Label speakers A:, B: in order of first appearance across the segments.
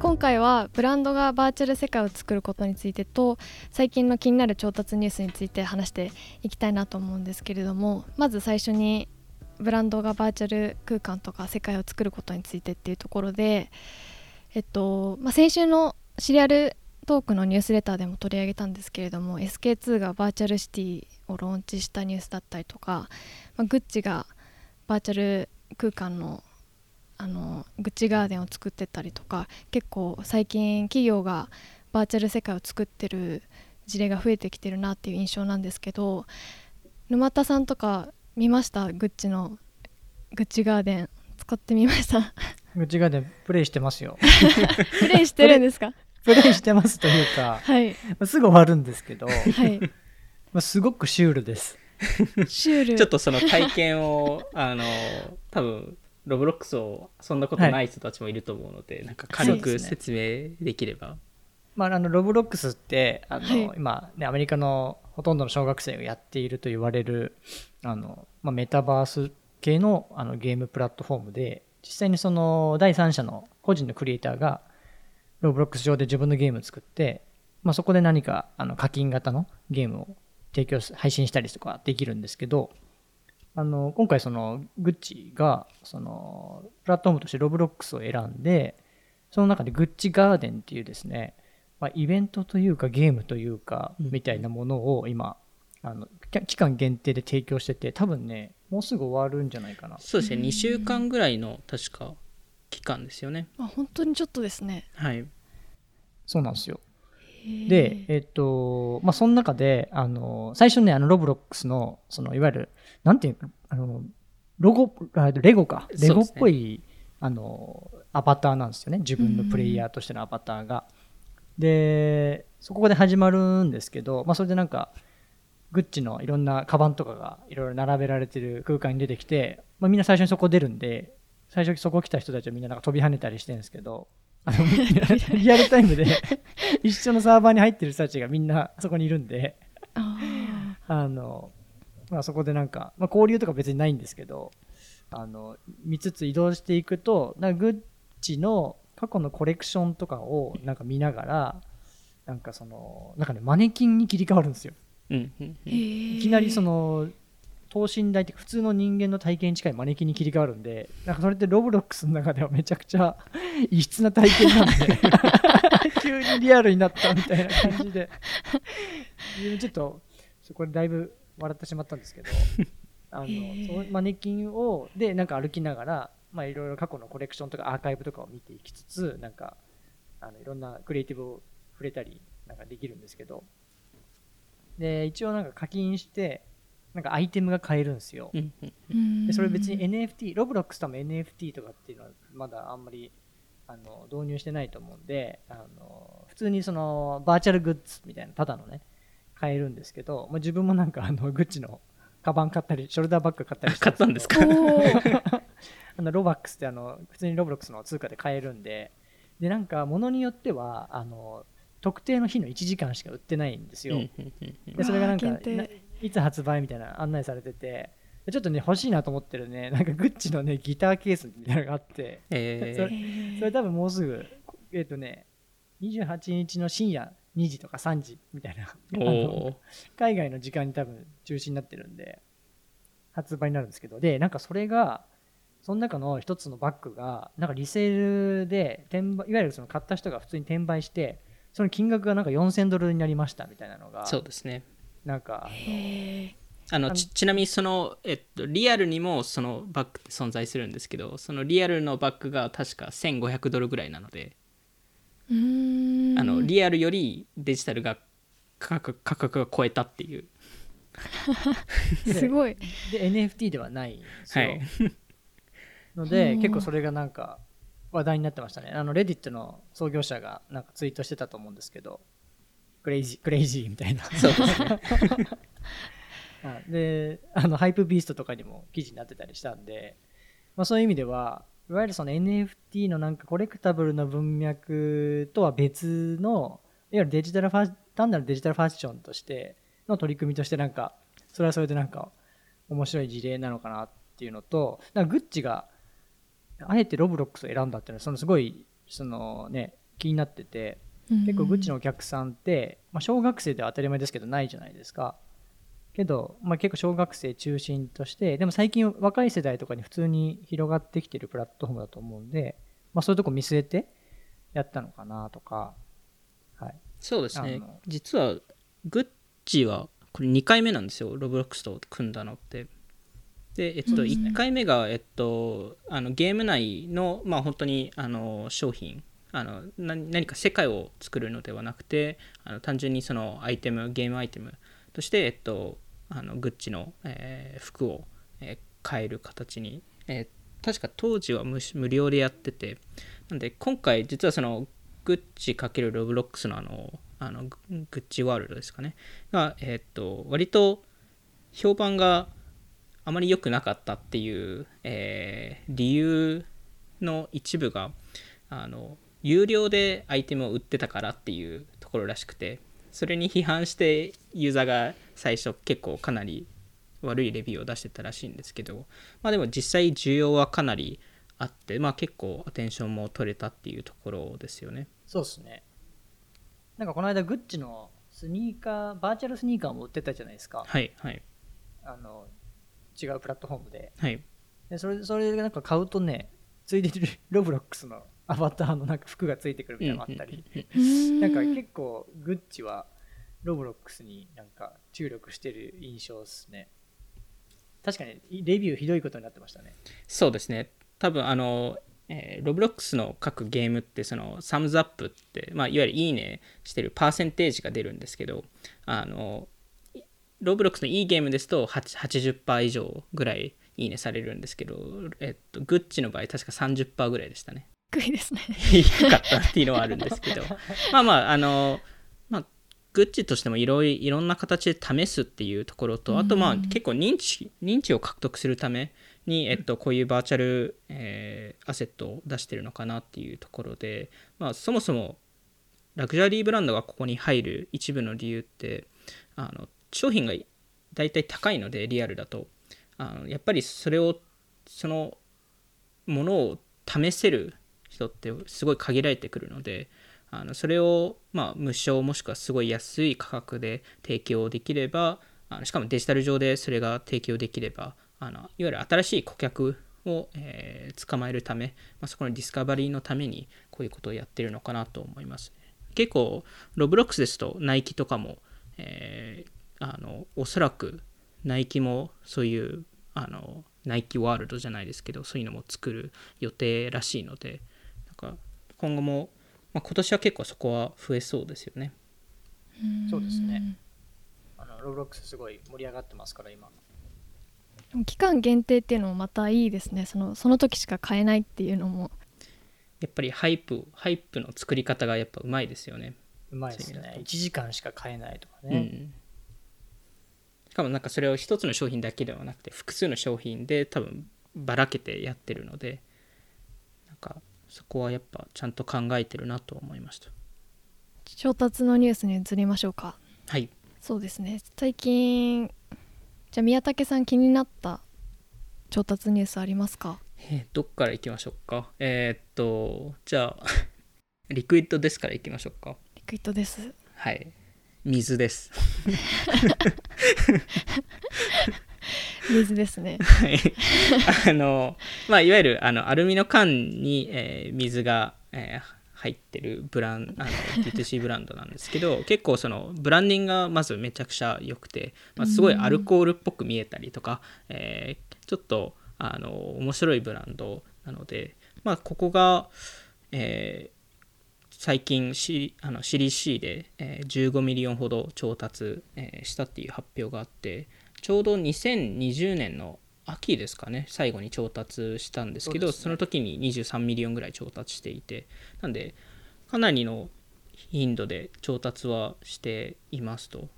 A: 今回はブランドがバーチャル世界を作ることについてと最近の気になる調達ニュースについて話していきたいなと思うんですけれどもまず最初にブランドがバーチャル空間とか世界を作ることについてっていうところで、えっとまあ、先週のシリアルトークのニュースレターでも取り上げたんですけれども SK2 がバーチャルシティをローンチしたニュースだったりとか、まあ、グッチがバーチャル空間のあのグッチガーデンを作ってたりとか結構最近企業がバーチャル世界を作ってる事例が増えてきてるなっていう印象なんですけど沼田さんとか見ました？グッチのグッチガーデン使ってみました？
B: グッチガーデンプレイしてますよ。
A: プレイしてるんですか？
B: プレイしてますというか、
A: はい、
B: まあ、すぐ終わるんですけど、
A: はい、
B: まあすごくシュールです。
A: シュール。
C: ちょっとその体験をあの多分ロブロックスをそんなことない人たちもいると思うので、はい、なんか軽く説明できれば。
B: まあ、あのロブロックスってあの、はい、今、ね、アメリカのほとんどの小学生がやっていると言われるあの、まあ、メタバース系のあのゲームプラットフォームで実際にその第三者の個人のクリエイターがロブロックス上で自分のゲームを作って、まあ、そこで何かあの課金型のゲームを提供配信したりとかできるんですけどあの今回そのグッチがそのプラットフォームとしてロブロックスを選んでその中でグッチガーデンっていうですね、まあ、イベントというかゲームというかみたいなものを今あの期間限定で提供してて多分ねもうすぐ終わるんじゃないかな。
C: そうですね。2週間ぐらいの確か期間ですよね。
A: あ本当にちょっとですね。
C: はい。
B: そうなんですよで、えっと、まあ、その中で、あの、最初ね、あの、ロブロックスの、その、いわゆる、なんていうか、あの、ロゴ、レゴか。レゴっぽい、ね、あの、アバターなんですよね。自分のプレイヤーとしてのアバターが。で、そこで始まるんですけど、まあ、それでなんか、グッチのいろんなカバンとかがいろいろ並べられてる空間に出てきて、まあ、みんな最初にそこ出るんで、最初そこ来た人たちはみんななんか飛び跳ねたりしてるんですけど、あ のリアルタイムで一緒のサーバーに入ってる人たちがみんなそこにいるんで。あの、まあ、そこでなんか、まあ、交流とか別にないんですけどあの見つつ移動していくとなんかグッチの過去のコレクションとかをなんか見ながらなんかそのなんかねマネキンに切り替わるんですよ。いきなりその等身大って普通の人間の体験に近いマネキンに切り替わるんでなんかそれってロブロックスの中ではめちゃくちゃ 異質な体験なんで 急にリアルになったみたいな感じで。ちょっとそこでだいぶ笑ってしまったんですけどあのそのマネキンをでなんか歩きながらまあいろいろ過去のコレクションとかアーカイブとかを見ていきつつなんかあのいろんなクリエイティブを触れたりなんかできるんですけど。で一応なんか課金してなんかアイテムが買えるんですよ。でそれ別に NFT、ロブロックスとも NFT とかっていうのはまだあんまりあの導入してないと思うんで、あの普通にそのバーチャルグッズみたいな、ただのね、買えるんですけど、まあ、自分もなんかあのグッチのカバン買ったり、ショルダーバッグ買ったり
C: 買ったんですか？
B: あのロバックスってあの普通にロブロックスの通貨で買えるんで、で、なんか物によっては、あの特定の日の1時間しか売ってないんですよ。でそれがなんかいつ発売みたいな案内されててちょっとね欲しいなと思ってるねなんかグッチのねギターケースみたいなのがあって、えー、それそれ多分もうすぐえっ、ー、とね28日の深夜2時とか3時みたいな海外の時間に多分中止になってるんで発売になるんですけど。でなんかそれがその中の一つのバッグがなんかリセールで転売いわゆるその買った人が普通に転売してその金額がなんか4000ドルになりましたみたいなのが
C: そうですね
B: なんか
C: あのちなみにその、えっと、リアルにもそのバッグって存在するんですけどそのリアルのバッグが確か1500ドルぐらいなのであのリアルよりデジタルが価格価格が超えたっていう。
A: すごい。
B: で NFT ではないんですよ、はい、ので 結構それがなんか話題になってましたね。あのレディットの創業者がなんかツイートしてたと思うんですけど crazy、crazy みたいな。そうですね。で、あの、ハイプビーストとかにも記事になってたりしたんで、まあそういう意味では、いわゆるその NFT のなんか collectible の文脈とは別の、いわゆるデジタルファ単なるデジタルファッションとしての取り組みとしてなんか、それはそれでなんか面白い事例なのかなっていうのと、なんかグッチがあえてロブロックスを選んだっていうのは、そのすごい、そのね、気になってて、結構グッチのお客さんって、まあ、小学生では当たり前ですけどないじゃないですか。けど、まあ、結構小学生中心としてでも最近若い世代とかに普通に広がってきてるプラットフォームだと思うんで、まあ、そういうとこ見据えてやったのかなとか、はい、
C: そうですね。実はグッチはこれ2回目なんですよ。ロブロックスと組んだのって。で、えっと、1回目が、えっと、あのゲーム内の、まあ、本当にあの商品あの何か世界を作るのではなくてあの単純にそのアイテムゲームアイテムとして、えっと、あのグッチの、えー、服を、えー、買える形に、えー、確か当時は無料でやっててなんで今回実はそのグッチ×ロブロックスのあのあのグッチワールドですかね。が、えっと割と評判があまり良くなかったっていう、え、理由の一部があの有料でアイテムを売ってたからっていうところらしくてそれに批判してユーザーが最初結構かなり悪いレビューを出してたらしいんですけどまあでも実際需要はかなりあってまあ結構アテンションも取れたっていうところですよね。
B: そうですね。なんかこの間グッチのスニーカーバーチャルスニーカーも売ってたじゃないですか。
C: はいはい。
B: あの違うプラットフォームで,、
C: はい、
B: でそれそれでなんか買うとねついでにロブロックスのアバターのなんか服がついてくるみたいなのがあったり、なんか結構グッチはロブロックスになんか注力してる印象ですね。確かにレビューひどいことになってましたね。
C: そうですね。多分あのえー、ロブロックスの各ゲームってその thumbs up って、まあ、いわゆるいいねしてるパーセンテージが出るんですけどあのロブロックスのいいゲームですと80%以上ぐらいいいねされるんですけど、えっと、グッチの場合確か30%ぐらいでしたね。
A: 低いですね。
C: 低かったっていうのはあるんですけど、まあまあ、あの、まあ、グッチとしてもいろいろんな形で試すっていうところと、あとまあ結構認知、認知を獲得するために、えっと、こういうバーチャル、えー、アセットを出してるのかなっていうところで、まあそもそもラグジュアリーブランドがここに入る一部の理由って、あの商品が大体高いのでリアルだと。あのやっぱりそれをそのものを試せる人ってすごい限られてくるのであのそれをまあ無償もしくはすごい安い価格で提供できればあのしかもデジタル上でそれが提供できればあのいわゆる新しい顧客を、えー、捕まえるため、まあ、そこの discovery のためにこういうことをやってるのかなと思いますね。結構ロブロックスですとナイキとかも、えー、あのおそらくナイキもそういうあのナイキワールドじゃないですけどそういうのも作る予定らしいので今後も、まあ、今年は結構そこは増えそうですよね。
B: そうですね。あのロブロックスすごい盛り上がってますから今。
A: 期間限定っていうのもまたいいですね。そのその時しか買えないっていうのも。
C: やっぱり hype hype の作り方がやっぱうまいですよね。
B: うまいですね。1時間しか買えないとかね、うん。
C: かもなんかそれを一つの商品だけではなくて複数の商品で多分ばらけてやってるのでなんかそこはやっぱちゃんと考えてるなと思いました。
A: 調達のニュースに移りましょうか。
C: はい。
A: そうですね。最近じゃあ宮武さん気になった調達ニュースありますか？
C: えー、どっからいきましょうか？えー、っとじゃあ Liquid Death からいきましょうか。
A: リクイッドです。
C: はい。水です
A: 水ですね。
C: はい。あのまあいわゆるあのアルミの缶に、えー、水が、えー、入ってるブランあの D2C ブランドなんですけど 結構そのブランディングがまずめちゃくちゃ良くて、まあ、すごいアルコールっぽく見えたりとか、えー、ちょっとあの面白いブランドなので、まあ、ここが、えー、最近シあのシリー C で、えー、15ミリオンほど調達、えー、したっていう発表があってちょうど2020年の秋ですかね。最後に調達したんですけどそ、ね,、の時に23ミリオンぐらい調達していてなんでかなりの頻度で調達はしていますと。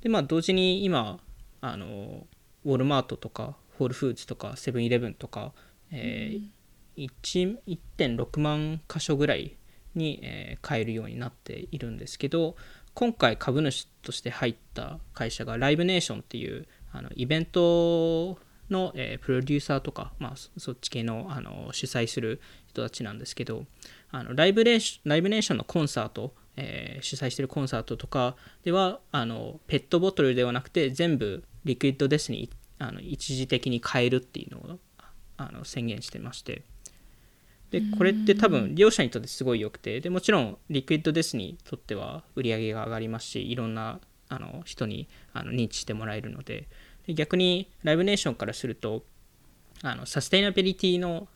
C: でまあ同時に今あのウォルマートとかホールフーズとかセブンイレブンとか、えー、1.6万箇所ぐらいに、えー、買えるようになっているんですけど今回株主として入った会社がライブネーションっていうあのイベントの、えー、プロデューサーとか、まあ、そっち系のあの主催する人たちなんですけどあのライブレーシライブネーションのコンサート、えー、主催してるコンサートとかではあのペットボトルではなくて全部リクイッドデスにあの一時的に変えるっていうのをあの宣言してまして。でこれって多分利用者にとってすごい良くてでもちろんリクイッドデスにとっては売り上げが上がりますしいろんなあの人にあの認知してもらえるのでで逆にライブネーションからするとあのサステイナビリティの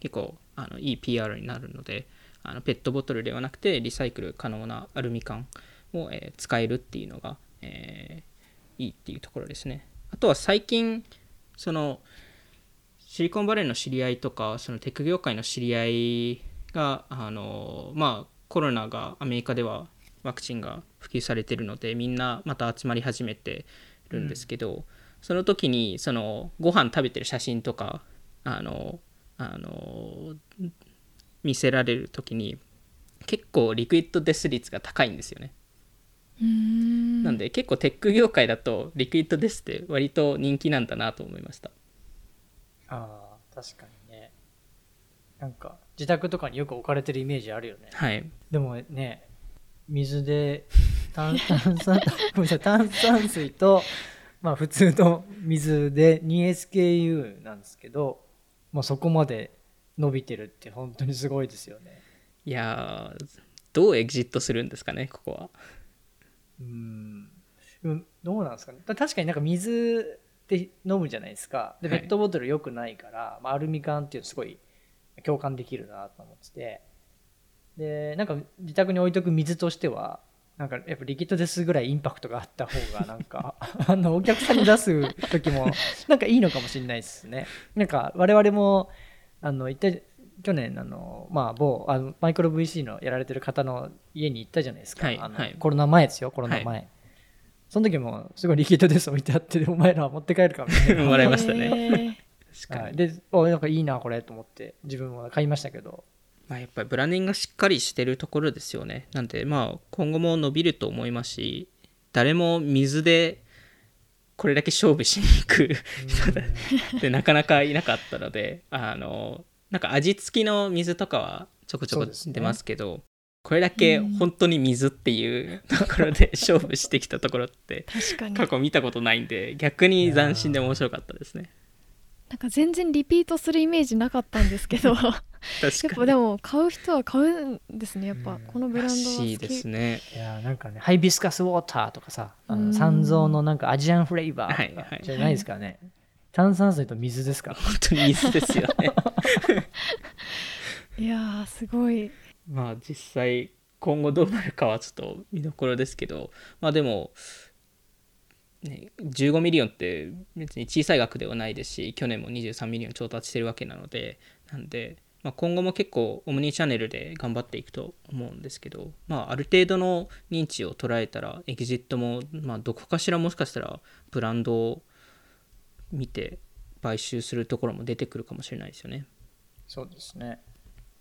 C: 結構あのいい PR になるのであのペットボトルではなくてリサイクル可能なアルミ缶を、えー、使えるっていうのが、えー、いいっていうところですね。あとは最近そのシリコンバレーの知り合いとかそのテック業界の知り合いがあのまあコロナがアメリカではワクチンが普及されてるのでみんなまた集まり始めてるんですけど、うん、その時にそのご飯食べてる写真とかあのあの見せられる時に結構リクイッドデス率が高いんですよね。
A: ん
C: なんで結構テック業界だとリクイッドデスって割と人気なんだなと思いました
B: ああ確かにね。なんか自宅とかによく置かれてるイメージあるよね。
C: はい。
B: でもね水で炭炭酸 炭酸水と、まあ、普通の水で 2SKU なんですけど、まあ、そこまで伸びてるって本当にすごいですよね。
C: いやどうエグジットするんですかねここは。
B: うん。どうなんですかね。確かになんか水って飲むじゃないですか。でペットボトル良くないから、はい、まあ、アルミ缶っていうのすごい共感できるなと思ってて。でなんか自宅に置いとく水としてはなんかやっぱリキッドですぐらいインパクトがあった方が なんかあのお客さんに出す時も なんかいいのかもしれないですね。なんか我々もあの一体去年あの、まあ、某あのマイクロ VC のやられてる方の家に行ったじゃないですか、
C: はい、あの、はい、
B: コロナ前ですよコロナ前、はい、その時もすごいリキッドです置いてあってお前ら持って帰るかみたいな。
C: もらいましたね。
B: はい、でおなんかいいなこれと思って自分は買いましたけど。
C: まあ、やっぱりブランディングがしっかりしてるところですよね。なんで、まあ、今後も伸びると思いますし、誰も水でこれだけ勝負しに行く人ってなかなかいなかったので、あの、なんか味付きの水とかはちょこちょこ出ますけど、ね、これだけ本当に水っていう ところで 勝負してきたところって過去見たことないんで逆に斬新で面白かったですね。
A: なんか全然リピートするイメージなかったんですけど。やっぱでも買う人は買うんですね。やっぱこのブランドは好き。
C: ですね。
B: いやなんかねハイビスカスウォーターとかさあの三蔵のなんかアジアンフレーバーとかじゃないですかね、はいはい、炭酸水と水ですから。
C: 本当に水ですよね。
A: いやすごい
C: まあ実際今後どうなるかはちょっと見どころですけどまあでもね、15ミリオンって別に小さい額ではないですし去年も23ミリオン調達してるわけなのでなんで、まあ、今後も結構オムニチャンネルで頑張っていくと思うんですけど、まあ、ある程度の認知を捉えたらエキジットも、まあ、どこかしらもしかしたらブランドを見て買収するところも出てくるかもしれないですよね。
B: そうですね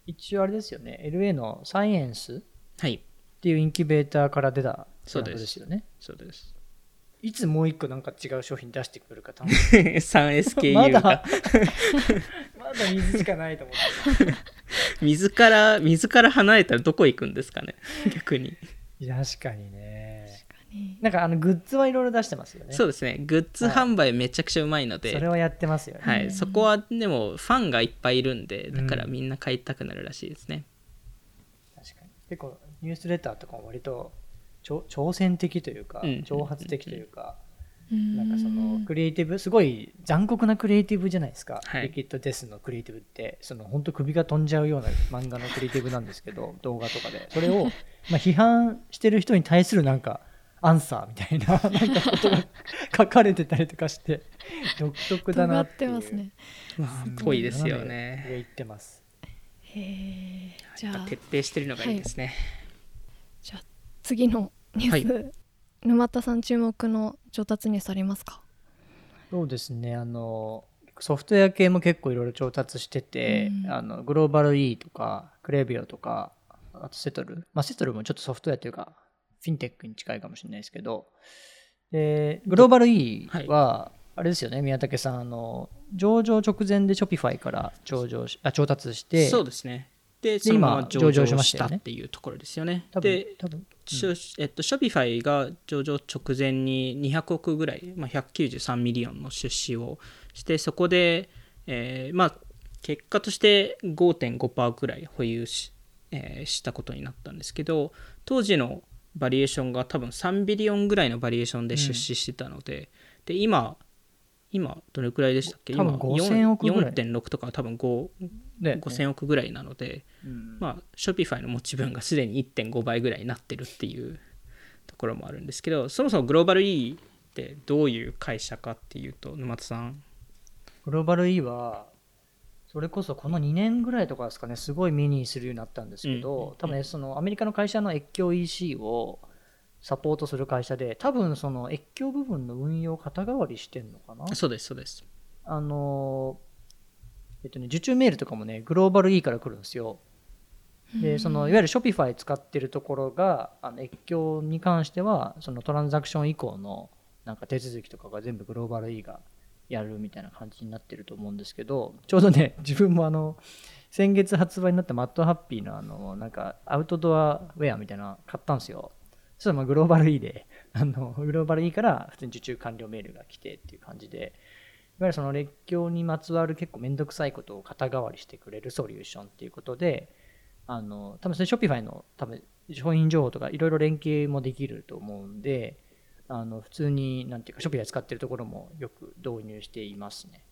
B: 一応あれですよね。LA のサイエンス
C: はい。
B: っていうインキュベーターから出たブランドですよね。
C: そうです。
B: いつもう一個なんか違う商品出してくるか
C: 楽し 3SKU まだ まだ
B: 水しかないと思って
C: 水から水から離れたらどこ行くんですかね。逆に。
B: 確かにねなんかあのグッズはいろいろ出してますよね。
C: そうですね。グッズ販売めちゃくちゃうまいので、
B: はい、それはやってますよね、
C: はい、そこはでもファンがいっぱいいるんでだからみんな買いたくなるらしいですね、
B: うん、確かに。結構ニュースレターとかも割と挑戦的というか、挑発的というか、なんかそのクリエイティブすごい残酷なクリエイティブじゃないですか、はい、リキッドデスのクリエイティブって。その本当首が飛んじゃうような漫画のクリエイティブなんですけど動画とかで。それを まあ批判してる人に対するなんかアンサーみたいななんかことが書かれてたりとかして独特だなっていう。
A: ますね。
C: まあぽいですよね。
B: 言ってます。
A: へえ
C: じゃあ徹底してるのがいいですね、はい、
A: じゃあ次のニュース、はい、沼田さん注目の調達ニュースありますか？
B: そうですね。あのソフトウェア系も結構いろいろ調達してて、うん、あのグローバル E とかクラビオとかあとセトル、まあ、セトルもちょっとソフトウェアというかフィンテックに近いかもしれないですけど。でグローバル E は、はい、あれですよね宮武さんあの上場直前でショピファイから上場しあ調達して。
C: そうですね。でそのまま上場しまたっていうところですよね。で多分、うん。えっと、ショピファイが上場直前に200億ぐらい、まあ、193ミリオンの出資をしてそこで、えー、まあ結果として5.5%ぐらい保有し,、えー、したことになったんですけど当時のバリュエーションが多分3ビリオンぐらいのバリュエーションで出資してたのでうん、で今今どれくらいでしたっけ？今4.6とか多分5、ね、5000億ぐらいなので、うん、まあショピファイの持ち分がすでに1.5倍ぐらいになってるっていうところもあるんですけどそもそもグローバル E ってどういう会社かっていうと沼田さん。
B: グローバル E はそれこそこの2年ぐらいとかですかねすごい目にするようになったんですけど、うん、多分ねそのアメリカの会社の越境 EC をサポートする会社で多分その越境部分の運用肩代わりしてんのかな？
C: そうですそうです。
B: あのえっとね受注メールとかもねグローバル E から来るんですよ。でそのいわゆるショピファイ使ってるところがあの越境に関してはそのトランザクション以降のなんか手続きとかが全部グローバル E がやるみたいな感じになってると思うんですけど。ちょうどね 自分もあの先月発売になったマットハッピーのあのなんかアウトドアウェアみたいなの買ったんですよ。そしたらまグローバル E であのグローバル E から普通に受注完了メールが来てっていう感じで。いわゆるその越境にまつわる結構めんどくさいことを肩代わりしてくれるソリューションっていうことであの多分それショピファイの多分商品情報とかいろいろ連携もできると思うんであの普通になんていうかショピファイ使ってるところもよく導入していますね。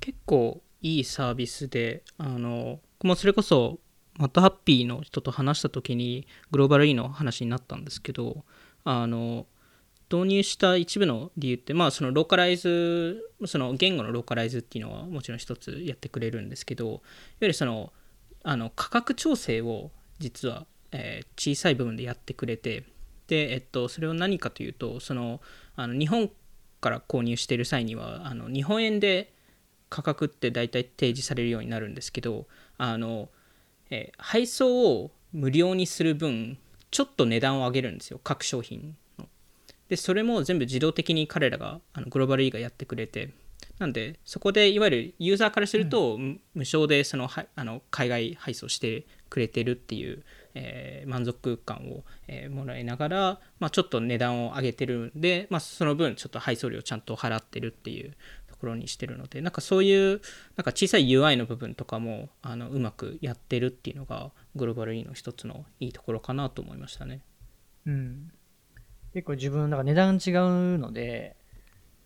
C: 結構いいサービスであのもそれこそマッドハッピーの人と話した時にグローバル E の話になったんですけどあの導入した一部の理由ってまあそのローカライズその言語のローカライズっていうのはもちろん一つやってくれるんですけどいわゆるそのあの価格調整を実は、えー、小さい部分でやってくれて、えっと、それを何かというとそのあの日本から購入している際にはあの日本円で価格って大体提示されるようになるんですけどあの、えー、配送を無料にする分ちょっと値段を上げるんですよ各商品の。でそれも全部自動的に彼らがあのグローバル E がやってくれてなんでそこでいわゆるユーザーからすると、無償でそのはあの海外配送してくれてるっていうえー、満足感を、えー、もらいながら、まあ、ちょっと値段を上げてるんで、まあ、その分ちょっと配送料ちゃんと払ってるっていうところにしてるのでなんかそういうなんか小さい UI の部分とかもあのうまくやってるっていうのがグローバル E の一つのいいところかなと思いましたね。
B: うん、結構自分なんか値段違うので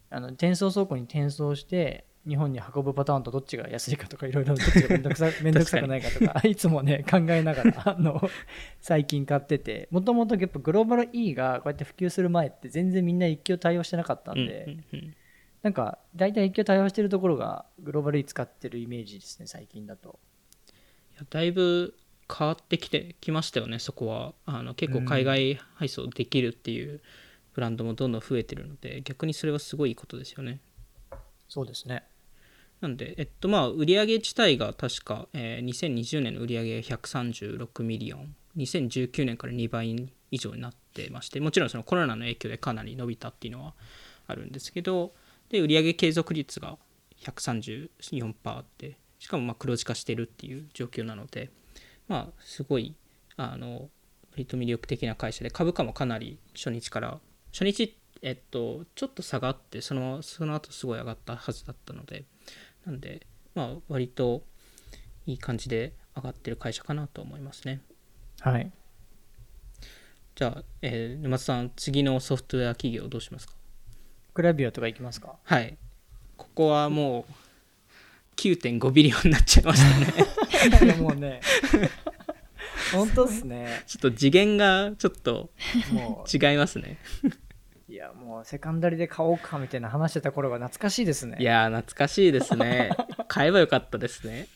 B: あの転送倉庫に転送して日本に運ぶパターンとどっちが安いかとかいろいろどっちがめんどくさ めんどくさくないかとか いつもね考えながらあの最近買っててもともとやっぱグローバル E がこうやって普及する前って全然みんな一挙対応してなかったんで、うんうんうん、なんか大体越境対応してるところがグローバル E 使ってるイメージですね最近だと。
C: いやだいぶ変わってきてきましたよねそこは。あの結構海外配送できるっていうブランドもどんどん増えてるので、逆にそれはすごいことですよね。
B: そうですね
C: なんで、えっとまあ、売上自体が確か、えー、2020年の売上が136ミリオン、2019年から2倍以上になってまして、もちろんそのコロナの影響でかなり伸びたっていうのはあるんですけど、で売上継続率が134%あって、しかもま黒字化してるっていう状況なので、まあ、すごい、あの、割と魅力的な会社で、株価もかなり初日から、初日、えっと、ちょっと下がって、そのその後すごい上がったはずだったので、なんで、まあ、割といい感じで上がってる会社かなと思いますね。
B: はい。
C: じゃあ、えー、沼津さん、次のソフトウェア企業どうしますか？
B: クラビアとかいきますか？
C: はい。ここはもう9.5ビリオンになっちゃいました
B: ね。もうね、本当っすね。
C: ちょっと次元がちょっと違いますね。
B: いやもうセカンダリで買おうかみたいな話してた頃が懐かしいですね。
C: いや懐かしいですね。買えばよかったですね。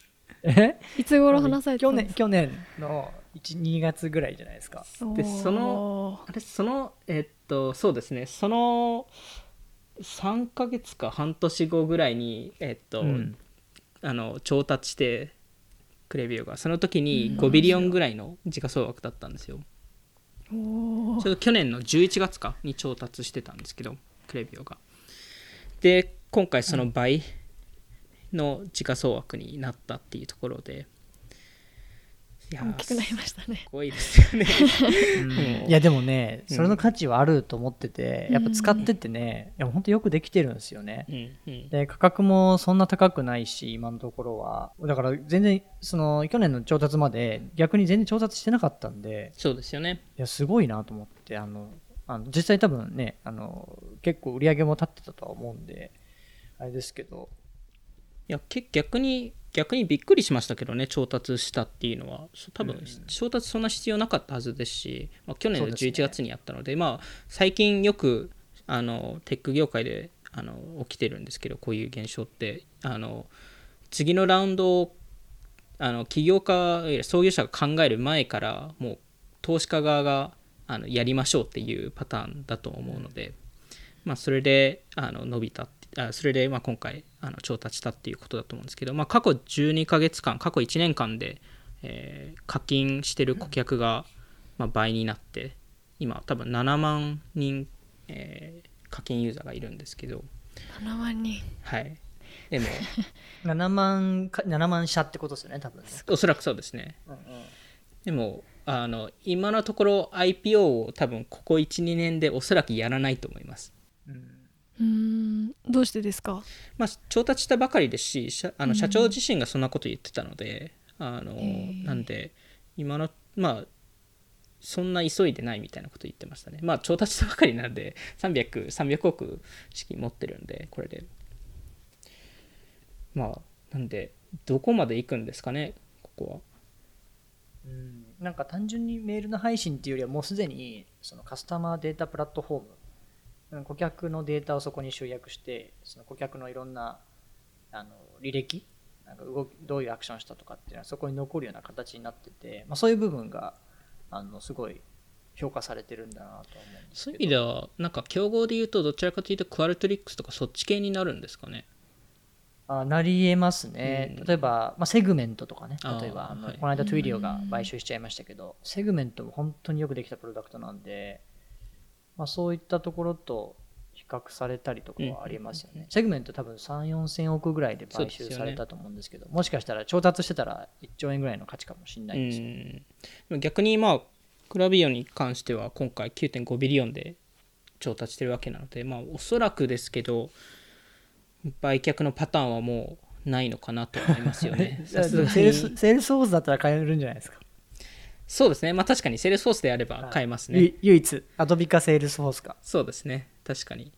B: え？
A: いつ頃話され
B: た去年去年の12月ぐらいじゃないですか。
C: でそのあれそのえっとそうですね。その3ヶ月か半年後ぐらいにえっと、うん、あの調達してクレビオがその時に5ビリオンぐらいの時価総額だったんですよ、ちょうど去年の11月か？に調達してたんですけどクレビオが。で今回その倍の時価総額になったっていうところで、
A: 大きくなりましたね。
C: すごいですよね。
B: うん、いやでもねそれの価値はあると思ってて、やっぱ使っててね、いや本当よくできてるんですよね、
C: うんうん、
B: で価格もそんな高くないし今のところは。だから全然その去年の調達まで逆に全然調達してなかったんで
C: そうですよね。
B: いやすごいなと思ってあのあの実際多分ねあの結構売り上げも立ってたとは思うんであれですけど。
C: いや逆に逆にびっくりしましたけどね調達したっていうのは。多分、調達そんな必要なかったはずですし、まあ、去年の11月にやったので、ね、まあ、最近よくあのテック業界であの起きてるんですけどこういう現象って。あの次のラウンドをあの起業家創業者が考える前からもう投資家側があのやりましょうっていうパターンだと思うので、まあ、それであの伸びたあそれでまあ今回あの調達したっていうことだと思うんですけど、まあ、過去12ヶ月間過去1年間で、えー、課金してる顧客がまあ倍になって今多分7万人、えー、課金ユーザーがいるんですけど。
A: 7万人。
C: はい。でも
B: 7万か7万社ってことですよね多分ね。
C: おそらくそうですね、うんうん、でもあの今のところ IPO を多分ここ12年でおそらくやらないと思います、
A: どうしてですか、
C: まあ、調達したばかりですし社あの社長自身がそんなこと言ってたので、あのなんで今のまあそんな急いでないみたいなこと言ってましたね。まあ調達したばかりなんで300 300億資金持ってるんでこれで。まあなんでどこまで行くんですかねここは。
B: うん。なんか単純にメールの配信っていうよりはもうすでにそのカスタマーデータプラットフォーム顧客のデータをそこに集約してその顧客のいろんなあの履歴なんか動きどういうアクションしたとかっていうのはそこに残るような形になってて、まあ、そういう部分があのすごい評価されてるんだなと思うんです
C: そういう意味ではなんか競合でいうとどちらかというとクアルトリックスとかそっち系になるんですかね？
B: あなりえますね、うん、例えば、まあ、セグメントとかね。例えばあの、はい、この間トゥイリオが買収しちゃいましたけどセグメントも本当によくできたプロダクトなんでまあ、そういったところと比較されたりとかはありますよね。セグメント多分3、4千億ぐらいで買収されたと思うんですけど、ね、もしかしたら調達してたら1兆円ぐらいの価値かもしれないですよ、ね、
C: 逆にまあ、クラビオに関しては今回9.5ビリオンで調達してるわけなので、まあ、おそらくですけど、売却のパターンはもうないのかなと思いますよね。
B: セールスフォースだったら買えるんじゃないですか。
C: そうですね。まあ確かにセールスフォースであれば買えますね。
B: 唯一、アドビかセールスフォースか。
C: そうですね。確かに。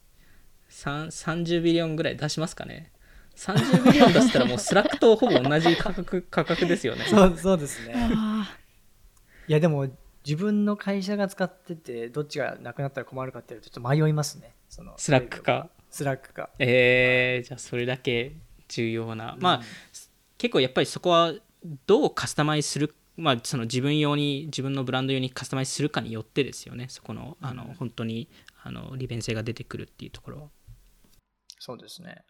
C: 30ビリオンぐらい出しますかね。30ビリオン出したらもうスラックとほぼ同じ価格 価格ですよね。
B: そうそうですね。いやでも自分の会社が使っててどっちがなくなったら困るかっていうとちょっと迷いますね。その
C: スラックか。
B: スラックか。
C: えー、じゃあそれだけ重要な。うん、まあ結構やっぱりそこはどうカスタマイズするまあ、その自分用に自分のブランド用にカスタマイズするかによってですよね。そこのあの本当にあの利便性が出てくるっていうところは。
B: そうですね。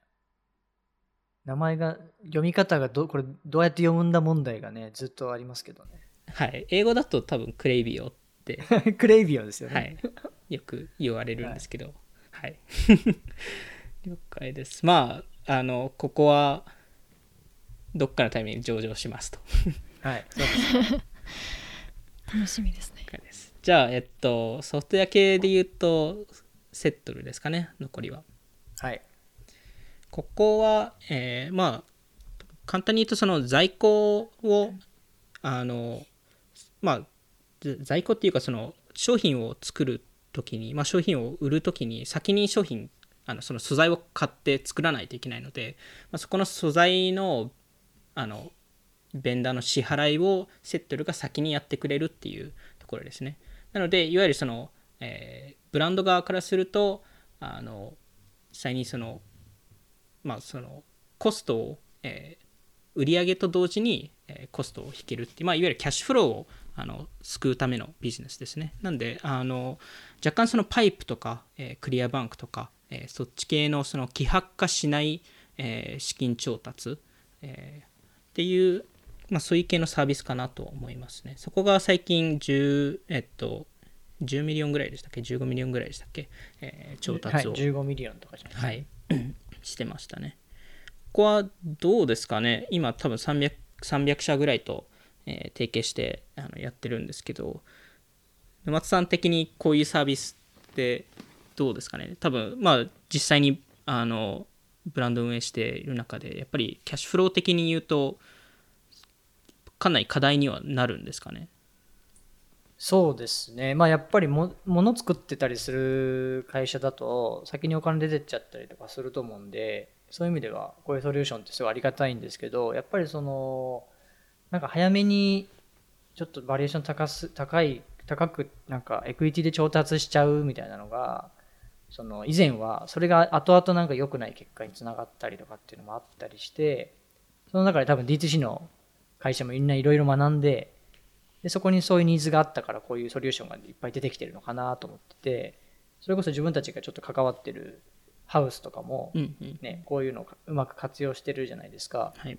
B: 名前が読み方がどこれどうやって読むんだ問題がねずっとありますけどね。
C: はい。英語だと多分クレイビオって。
B: クレイビオ ですよね、
C: はい、よく言われるんですけど。はい、了解です。まああのここはどっかのタイミング上場しますと
B: はい、そうですね。
A: 楽しみですね。
C: じゃあ、えっと、ソフトウェア系で言うと、セットルですかね、残りは。
B: はい。
C: ここは、えー、まあ、簡単に言うと、その在庫を、あの、まあ、在庫っていうか、その商品を作るときに、まあ、商品を売るときに、先に商品、あのその素材を買って作らないといけないので、まあ、そこの素材のあのベンダーの支払いをセットルが先にやってくれるっていうところですね。なので、いわゆるその、えー、ブランド側からすると、あの、実際にその、まあ、その、コストを、えー、売上と同時に、えー、コストを引けるっていう、まあ、いわゆるキャッシュフローをあの救うためのビジネスですね。なんで、あの若干その Pipe とか、えー、 Clearbanc とか、えー、そっち系のその希薄化しない、えー、資金調達、え、っていうまあ、そういう系のサービスかなと思いますね。そこが最近10、えっと、10ミリオンぐらいでしたっけ ?15 ミリオンぐらいでしたっけ、えー、調達を、
B: はい、15ミリオンとかじゃない
C: はい。してましたね。ここはどうですかね？今多分 300, 300社ぐらいと、えー、提携してあのやってるんですけど松さん的にこういうサービスってどうですかね？多分まあ実際にあのブランド運営している中でやっぱりキャッシュフロー的に言うとかなり課題にはなるんですかね？
B: そうですね。まあやっぱりも、の作ってたりする会社だと、先にお金出てっちゃったりとかすると思うんで、そういう意味では、こういうソリューションってすごいありがたいんですけど、やっぱりその、なんか早めに、ちょっとバリエーション高す、高い、高く、なんかエクイティで調達しちゃうみたいなのが、その以前はそれが後々なんか良くない結果につながったりとかっていうのもあったりしてその中で多分 D2C の会社もみんないろいろ学んででそこにそういうニーズがあったからこういうソリューションがいっぱい出てきてるのかなと思っててそれこそ自分たちがちょっと関わってるハウスとかも、ねこういうのをうまく活用してるじゃないですか、
C: はい、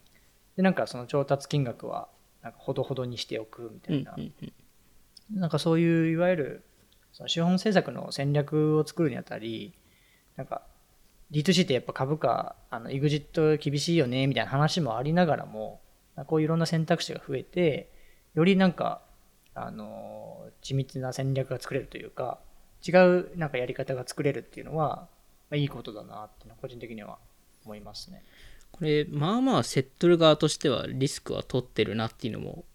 B: でなんかその調達金額はなんかほどほどにしておくみたいな、なんかそういういわゆるその資本政策の戦略を作るにあたりなんか D2C ってやっぱ株価あの EXIT 厳しいよねみたいな話もありながらもこういういろんな選択肢が増えてよりなんか、あの、緻密な戦略が作れるというか、違うなんかやり方が作れるっていうのは、まあ、いいことだなって個人的には思いますね。
C: これ、まあまあ、セットル側としてはリスクは取ってるなっていうのも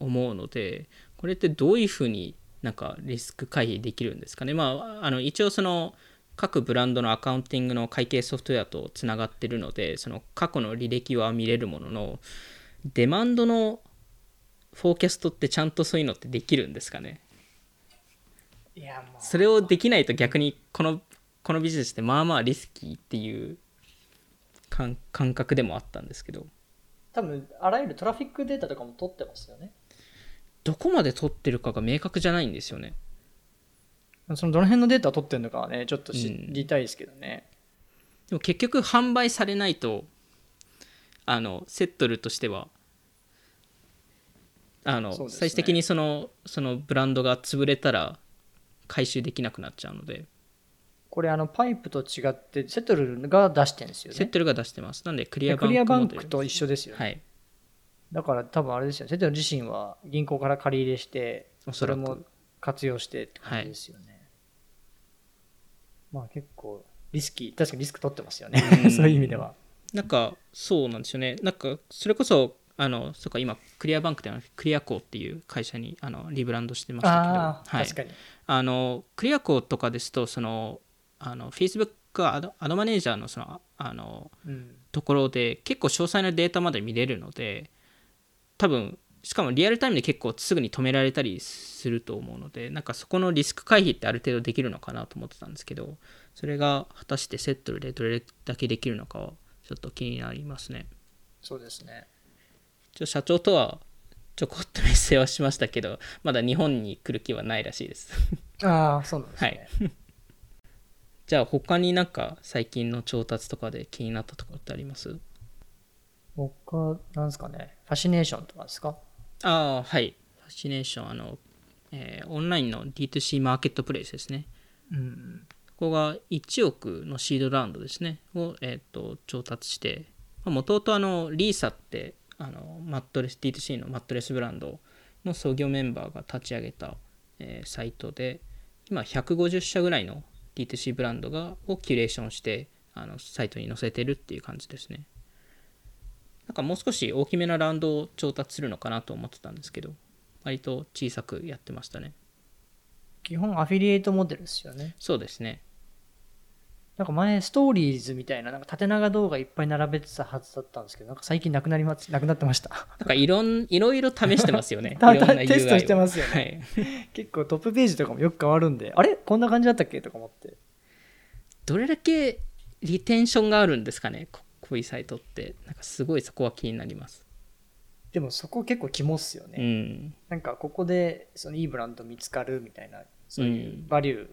C: 思うので、これってどういうふうになんかリスク回避できるんですかね。まあ、あの一応その各ブランドのアカウンティングの会計ソフトウェアとつながってるので、その過去の履歴は見れるものの、デマンドのフォーキャストってちゃんとそういうのってできるんですかね？
B: いやもう
C: それをできないと逆にこのこのビジネスってまあまあリスキーっていう感覚でもあったんですけど。
B: 多分あらゆるトラフィックデータとかも取ってますよね。
C: どこまで取ってるかが明確じゃないんですよね
B: そのどの辺のデータを取ってるのかはねちょっと知りたいですけどね、
C: うん、でも結局販売されないとあのセットルとしてはあの、ね、最終的にそのそのブランドが潰れたら回収できなくなっちゃうので。
B: これあのパイプと違ってセトルが出してるんですよね？
C: セトルが出してます。なんでクリアバンク
B: クリアバンクと一緒ですよ
C: ね、はい、
B: だから多分あれですよセトル自身は銀行から借り入れしてそれも活用してって感じですよね、はい、まあ結構リスキー確かにリスク取ってますよね。そういう意味では。
C: なんかそうなんですよね。なんかそれこそあのそっか今クリアバンクではなくクリアコーっていう会社にあのリブランドしてましたけど。
B: はい、確かに。
C: あのクリアコーとかですとそのあの Facebook アドアドマネージャーのそのあの、うん、ところで結構詳細なデータまで見れるので多分しかもリアルタイムで結構すぐに止められたりすると思うのでなんかそこのリスク回避ってある程度できるのかなと思ってたんですけどそれが果たしてセットでどれだけできるのかはちょっと気になりますね。
B: そうですね。
C: ちょ社長とはちょこっとメッセージはしましたけどまだ日本に来る気はないらしいです。
B: ああそうなんですね、
C: はい、じゃあ他になんか最近の調達とかで気になったところってあります？
B: 他なんですかね。ファシネーションとかですか？
C: ああはい。ファシネーションあの、えー、オンラインの D2C マーケットプレイスですね。
B: うん
C: ここが1億のシードラウンドですね。を、えーと、調達してもともとあのリーサってあのマットレス D2C のマットレスブランドの創業メンバーが立ち上げた、えー、サイトで今150社ぐらいの D2C ブランドがをキュレーションしてあのサイトに載せてるっていう感じですね。なんかもう少し大きめなラウンドを調達するのかなと思ってたんですけど割と小さくやってましたね
B: 基本アフィリエイトモデルですよね
C: そうですね
B: なんか前、ストーリーズみたいな、なんか縦長動画いっぱい並べてたはずだったんですけど、なんか最近なくなります、なくなってました。
C: なんかいろん、いろいろ試してますよね。
B: テストしてますよね。はい、結構トップページとかもよく変わるんで、あれ？こんな感じだったっけ？とか思って。
C: どれだけリテンションがあるんですかね？こういうサイトって。なんかすごいそこは気になります。
B: でもそこ結構肝っすよね。
C: うん、
B: なんかここでそのいいブランド見つかるみたいな、そういうバリュー、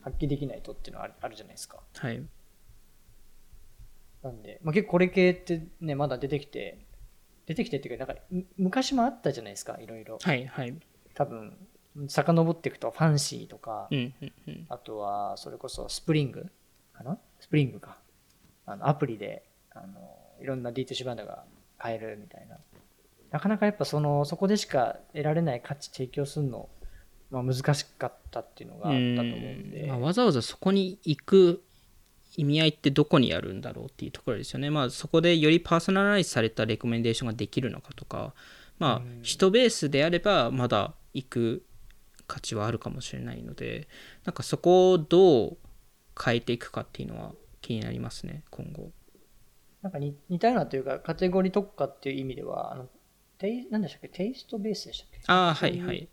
B: 発揮できないとっていうのはあるじゃないですか。
C: はい。
B: なんで、まあ、結構これ系ってね、まだ出てきて、出てきてっていうか、なんか昔もあったじゃないですか、いろいろ。
C: はいはい。
B: 多分、遡っていくとファンシーとか、
C: うんうんうん、あ
B: とはそれこそスプリングかな？スプリングか。あの、アプリで、あの、いろんな D2C バンドが買えるみたいな。なかなかやっぱその、そこでしか得られない価値提供するの、まあ、難しかったっていうのがあったと思うんで。
C: まあ、わざわざそこに行く意味合いってどこにあるんだろうっていうところですよね。まあ、そこでよりパーソナライズされたレコメンデーションができるのかとか、まあ、人ベースであればまだ行く価値はあるかもしれないのでなんかそこをどう変えていくかっていうのは気になりますね今後。
B: なんか似たようなというかカテゴリー特化っていう意味ではあのテイ何でしたっけ？ Tastebase でしたっけ？
C: ああはいはい。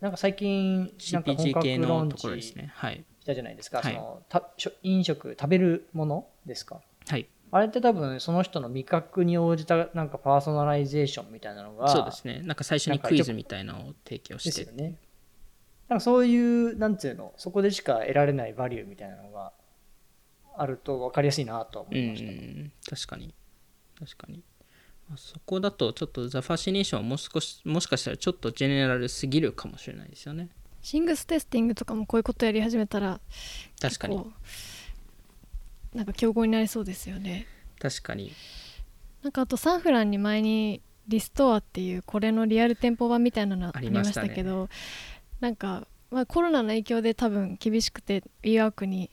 B: なんか最近なんか
C: CPG 系のところですね。はい。
B: したじゃないですか、はい、そのた飲食食べるものですか？
C: はい。
B: あれって多分その人の味覚に応じたなんかパーソナライゼーションみたいなのが
C: そうですね。なんか最初にクイズみたいなのを提供して。
B: ですよね。なんかそういうなんていうのそこでしか得られないバリューみたいなのがあると分かりやすいなと思いました、
C: ね、確かに。確かに。そこだとちょっとザ・ファシネーションはもう少しもしかしたらちょっとジェネラルすぎるかもしれないですよね。
A: シングステスティングとかもこういうことやり始めたら
C: 確かに。
A: なんか競合になりそうですよね。
C: 確かに。
A: なんかあとサンフランに前にリストアっていうこれのリアル店舗版みたいなのありましたけど、ね、なんか、まあ、コロナの影響で多分厳しくて WeWork に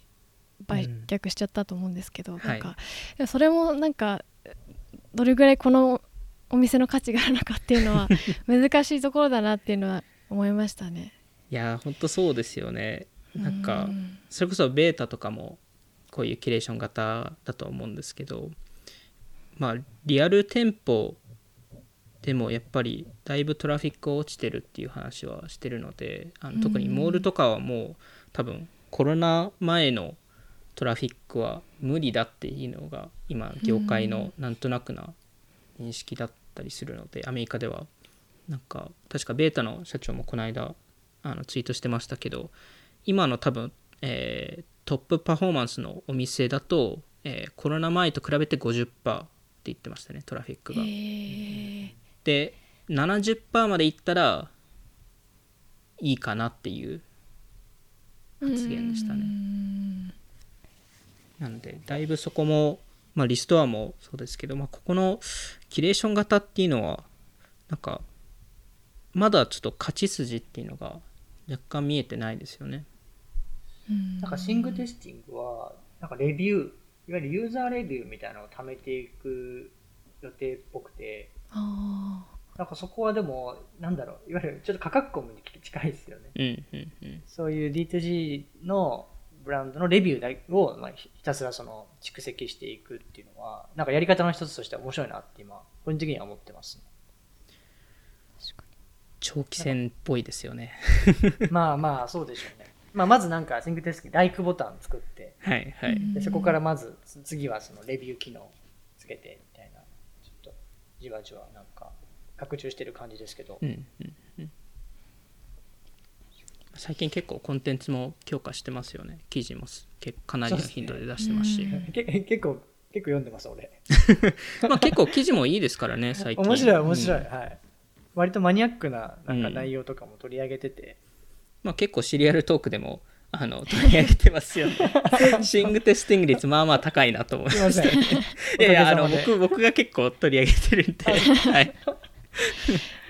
A: 売却しちゃったと思うんですけど、うん、なんか、はい、それもなんかどれぐらいこのお店の価値があるのかっていうのは 難しいところだなっていうのは思いましたね。
C: いや本当そうですよね。なんか、それこそベータとかもこういうキュレーション型だと思うんですけどまあリアル店舗でもやっぱりだいぶトラフィック落ちてるっていう話はしてるのであの特にモールとかはもう多分コロナ前のトラフィックは無理だっていうのが今業界のなんとなくな認識だったりするのでアメリカではなんか確かベータの社長もこの間あのツイートしてましたけど今の多分、えー、トップパフォーマンスのお店だと、えー、コロナ前と比べて50%って言ってましたねトラフィックが。で70%までいったらいいかなっていう発言でしたね。なのでだいぶそこも、まあ、リストアもそうですけど、まあ、ここのキュレーション型っていうのはなんかまだちょっと勝ち筋っていうのが若干見えてないですよね。
B: なんかシングテスティングは、なんかレビュー、いわゆるユーザーレビューみたいなのを貯めていく予定っぽくて、なんかそこはでも、なんだろう、いわゆるちょっと価格コムに近いですよね。
C: うんうんうん、
B: そういう D2G のブランドのレビューを、まあ、ひたすらその蓄積していくっていうのは、なんかやり方の一つとしては面白いなって今、個人的には思ってますね。
C: 長期戦っぽいですよね。
B: まあまあ、そうでしょうね。まあ、まずなんかシングテスキライクボタン作って、
C: はいはい、
B: でそこからまず次はそのレビュー機能つけてみたいなちょっとじわじわなんか拡充してる感じですけど、
C: うんうんうん、最近結構コンテンツも強化してますよね。記事もかなりの頻度で出してますし、
B: ね、結構結構読んでます俺。
C: まあ結構記事もいいですからね 最近。
B: 面白い面白い、うん、はい。割とマニアックななんか内容とかも取り上げてて、
C: まあ、結構シリアルトークでもあの取り上げてますよね。シングテスティング率まあまあ高いなと思いました、ね。いやいやあの僕僕が結構取り上げてるんで。はい、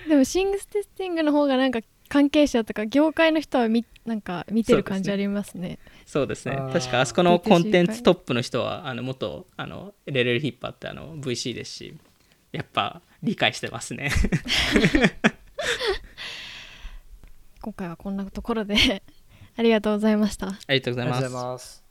A: でもシングテスティングの方がなんか関係者とか業界の人はみなんか見てる感じありますね。
C: そうですね。確かあそこのコンテンツトップの人はあの元あのレレルヒッパーってあの VC ですし、やっぱ理解してますね。
A: 今回はこんなところで ありがとうございました。あ
C: りがとうございます。